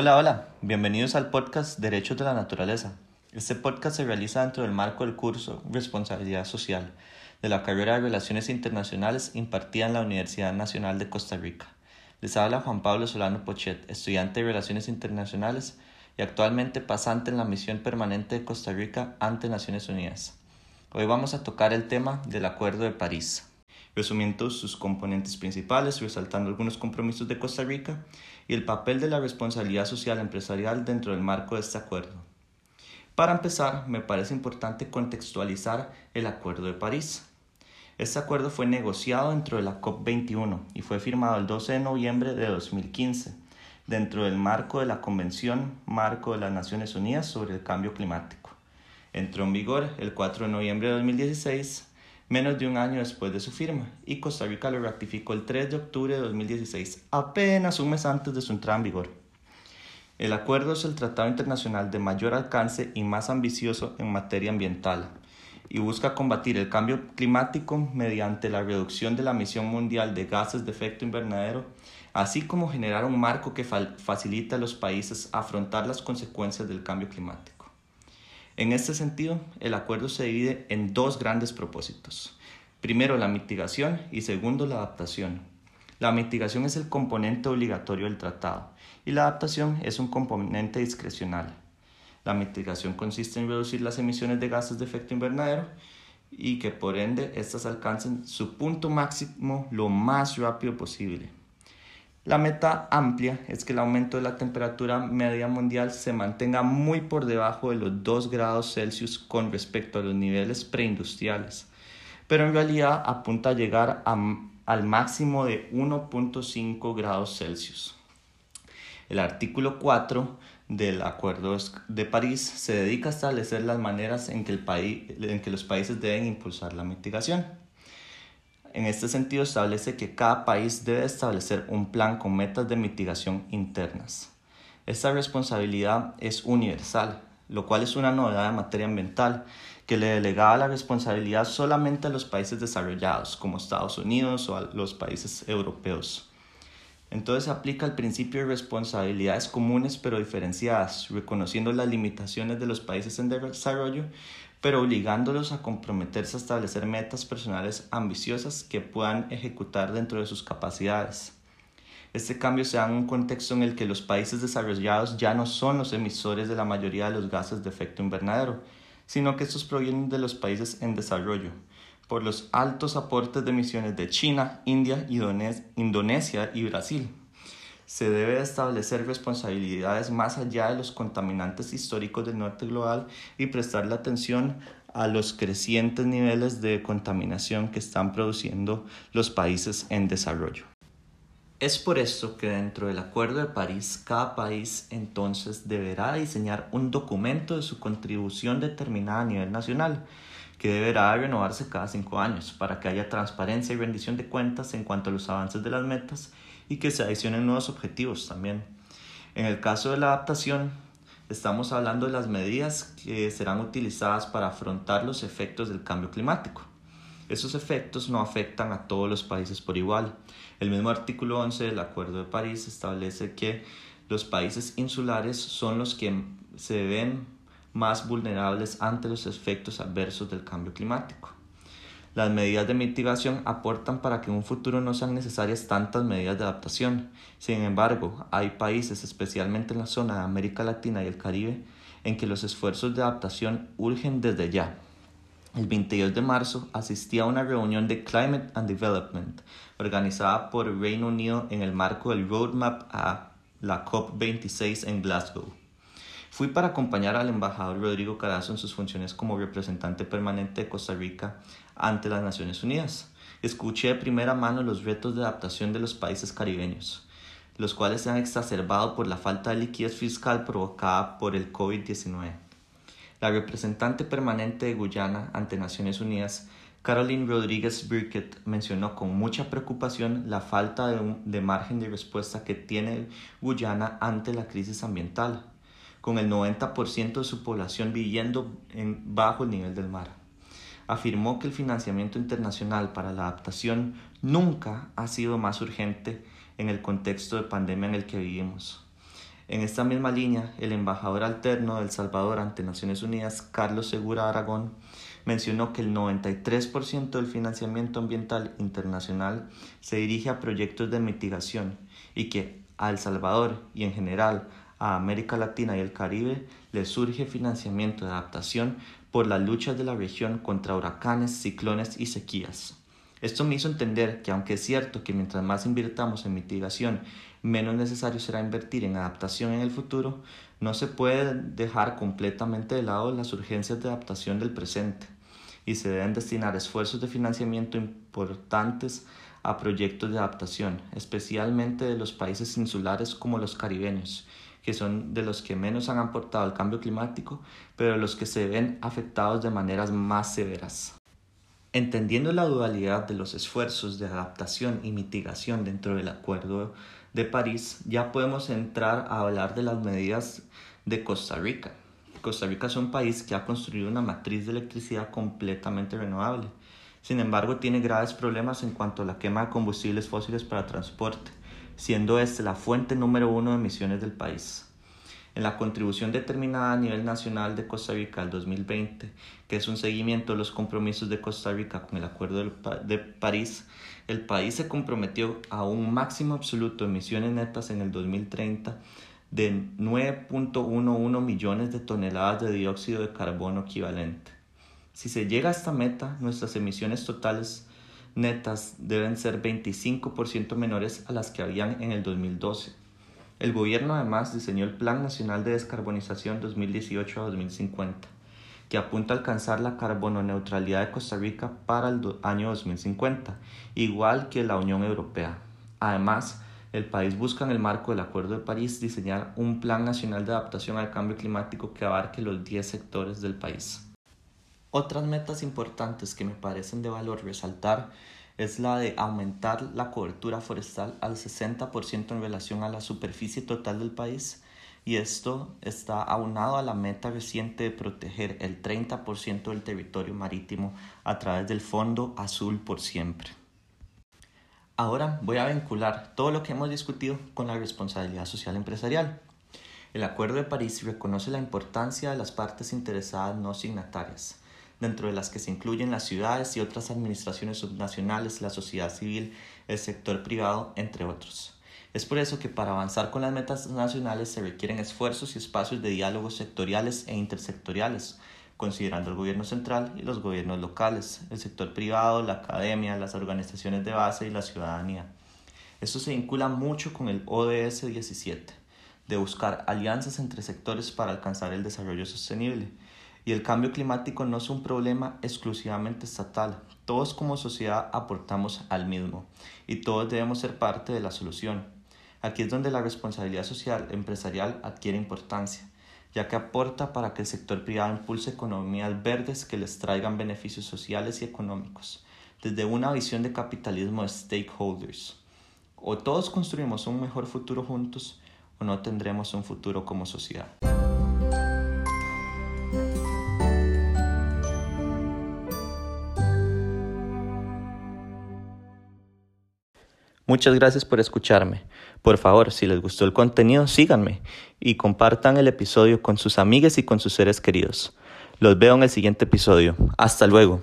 Hola, hola, bienvenidos al podcast Derechos de la Naturaleza. Este podcast se realiza dentro del marco del curso Responsabilidad Social de la carrera de Relaciones Internacionales impartida en la Universidad Nacional de Costa Rica. Les habla Juan Pablo Solano Pochet, estudiante de Relaciones Internacionales y actualmente pasante en la misión permanente de Costa Rica ante Naciones Unidas. Hoy vamos a tocar el tema del Acuerdo de París resumiendo sus componentes principales, resaltando algunos compromisos de Costa Rica y el papel de la responsabilidad social empresarial dentro del marco de este acuerdo. Para empezar, me parece importante contextualizar el Acuerdo de París. Este acuerdo fue negociado dentro de la COP21 y fue firmado el 12 de noviembre de 2015 dentro del marco de la Convención Marco de las Naciones Unidas sobre el Cambio Climático. Entró en vigor el 4 de noviembre de 2016 menos de un año después de su firma, y Costa Rica lo ratificó el 3 de octubre de 2016, apenas un mes antes de su entrada en vigor. El acuerdo es el tratado internacional de mayor alcance y más ambicioso en materia ambiental, y busca combatir el cambio climático mediante la reducción de la emisión mundial de gases de efecto invernadero, así como generar un marco que facilite a los países afrontar las consecuencias del cambio climático. En este sentido, el acuerdo se divide en dos grandes propósitos. Primero, la mitigación y segundo, la adaptación. La mitigación es el componente obligatorio del tratado y la adaptación es un componente discrecional. La mitigación consiste en reducir las emisiones de gases de efecto invernadero y que por ende éstas alcancen su punto máximo lo más rápido posible. La meta amplia es que el aumento de la temperatura media mundial se mantenga muy por debajo de los 2 grados Celsius con respecto a los niveles preindustriales, pero en realidad apunta a llegar al máximo de 1.5 grados Celsius. El artículo 4 del Acuerdo de París se dedica a establecer las maneras en que, el país, en que los países deben impulsar la mitigación. En este sentido, establece que cada país debe establecer un plan con metas de mitigación internas. Esta responsabilidad es universal, lo cual es una novedad en materia ambiental, que le delegaba la responsabilidad solamente a los países desarrollados, como Estados Unidos o a los países europeos. Entonces se aplica el principio de responsabilidades comunes pero diferenciadas, reconociendo las limitaciones de los países en desarrollo, pero obligándolos a comprometerse a establecer metas personales ambiciosas que puedan ejecutar dentro de sus capacidades. Este cambio se da en un contexto en el que los países desarrollados ya no son los emisores de la mayoría de los gases de efecto invernadero, sino que estos provienen de los países en desarrollo, por los altos aportes de emisiones de China, India, Indonesia y Brasil se debe establecer responsabilidades más allá de los contaminantes históricos del norte global y prestarle atención a los crecientes niveles de contaminación que están produciendo los países en desarrollo. Es por esto que dentro del Acuerdo de París cada país entonces deberá diseñar un documento de su contribución determinada a nivel nacional que deberá renovarse cada cinco años para que haya transparencia y rendición de cuentas en cuanto a los avances de las metas y que se adicionen nuevos objetivos también. En el caso de la adaptación, estamos hablando de las medidas que serán utilizadas para afrontar los efectos del cambio climático. Esos efectos no afectan a todos los países por igual. El mismo artículo 11 del Acuerdo de París establece que los países insulares son los que se ven más vulnerables ante los efectos adversos del cambio climático. Las medidas de mitigación aportan para que en un futuro no sean necesarias tantas medidas de adaptación. Sin embargo, hay países, especialmente en la zona de América Latina y el Caribe, en que los esfuerzos de adaptación urgen desde ya. El 22 de marzo asistí a una reunión de Climate and Development organizada por Reino Unido en el marco del Roadmap a la COP26 en Glasgow. Fui para acompañar al embajador Rodrigo Carazo en sus funciones como representante permanente de Costa Rica ante las Naciones Unidas. Escuché de primera mano los retos de adaptación de los países caribeños, los cuales se han exacerbado por la falta de liquidez fiscal provocada por el COVID-19. La representante permanente de Guyana ante Naciones Unidas, Caroline Rodríguez Birkett, mencionó con mucha preocupación la falta de, de margen de respuesta que tiene Guyana ante la crisis ambiental con el 90% de su población viviendo en, bajo el nivel del mar. Afirmó que el financiamiento internacional para la adaptación nunca ha sido más urgente en el contexto de pandemia en el que vivimos. En esta misma línea, el embajador alterno de El Salvador ante Naciones Unidas, Carlos Segura Aragón, mencionó que el 93% del financiamiento ambiental internacional se dirige a proyectos de mitigación y que a El Salvador y en general a América Latina y el Caribe le surge financiamiento de adaptación por las luchas de la región contra huracanes, ciclones y sequías. Esto me hizo entender que aunque es cierto que mientras más invirtamos en mitigación, menos necesario será invertir en adaptación en el futuro, no se puede dejar completamente de lado las urgencias de adaptación del presente y se deben destinar esfuerzos de financiamiento importantes a proyectos de adaptación, especialmente de los países insulares como los caribeños, que son de los que menos han aportado al cambio climático, pero los que se ven afectados de maneras más severas. Entendiendo la dualidad de los esfuerzos de adaptación y mitigación dentro del Acuerdo de París, ya podemos entrar a hablar de las medidas de Costa Rica. Costa Rica es un país que ha construido una matriz de electricidad completamente renovable. Sin embargo, tiene graves problemas en cuanto a la quema de combustibles fósiles para transporte, siendo esta la fuente número uno de emisiones del país en la contribución determinada a nivel nacional de Costa Rica al 2020, que es un seguimiento de los compromisos de Costa Rica con el Acuerdo de París, el país se comprometió a un máximo absoluto de emisiones netas en el 2030 de 9.11 millones de toneladas de dióxido de carbono equivalente. Si se llega a esta meta, nuestras emisiones totales netas deben ser 25% menores a las que habían en el 2012 el gobierno además diseñó el Plan Nacional de Descarbonización 2018 a 2050, que apunta a alcanzar la carbono neutralidad de Costa Rica para el año 2050, igual que la Unión Europea. Además, el país busca en el marco del Acuerdo de París diseñar un Plan Nacional de Adaptación al Cambio Climático que abarque los 10 sectores del país. Otras metas importantes que me parecen de valor resaltar es la de aumentar la cobertura forestal al 60% en relación a la superficie total del país y esto está aunado a la meta reciente de proteger el 30% del territorio marítimo a través del Fondo Azul por Siempre. Ahora voy a vincular todo lo que hemos discutido con la responsabilidad social empresarial. El Acuerdo de París reconoce la importancia de las partes interesadas no signatarias, dentro de las que se incluyen las ciudades y otras administraciones subnacionales, la sociedad civil, el sector privado, entre otros. Es por eso que para avanzar con las metas nacionales se requieren esfuerzos y espacios de diálogos sectoriales e intersectoriales, considerando el gobierno central y los gobiernos locales, el sector privado, la academia, las organizaciones de base y la ciudadanía. Esto se vincula mucho con el ODS 17, de buscar alianzas entre sectores para alcanzar el desarrollo sostenible y el cambio climático no es un problema exclusivamente estatal. Todos como sociedad aportamos al mismo y todos debemos ser parte de la solución. Aquí es donde la responsabilidad social empresarial adquiere importancia, ya que aporta para que el sector privado impulse economías verdes que les traigan beneficios sociales y económicos, desde una visión de capitalismo de stakeholders. O todos construimos un mejor futuro juntos o no tendremos un futuro como sociedad. Muchas gracias por escucharme. Por favor, si les gustó el contenido, síganme y compartan el episodio con sus amigas y con sus seres queridos. Los veo en el siguiente episodio. Hasta luego.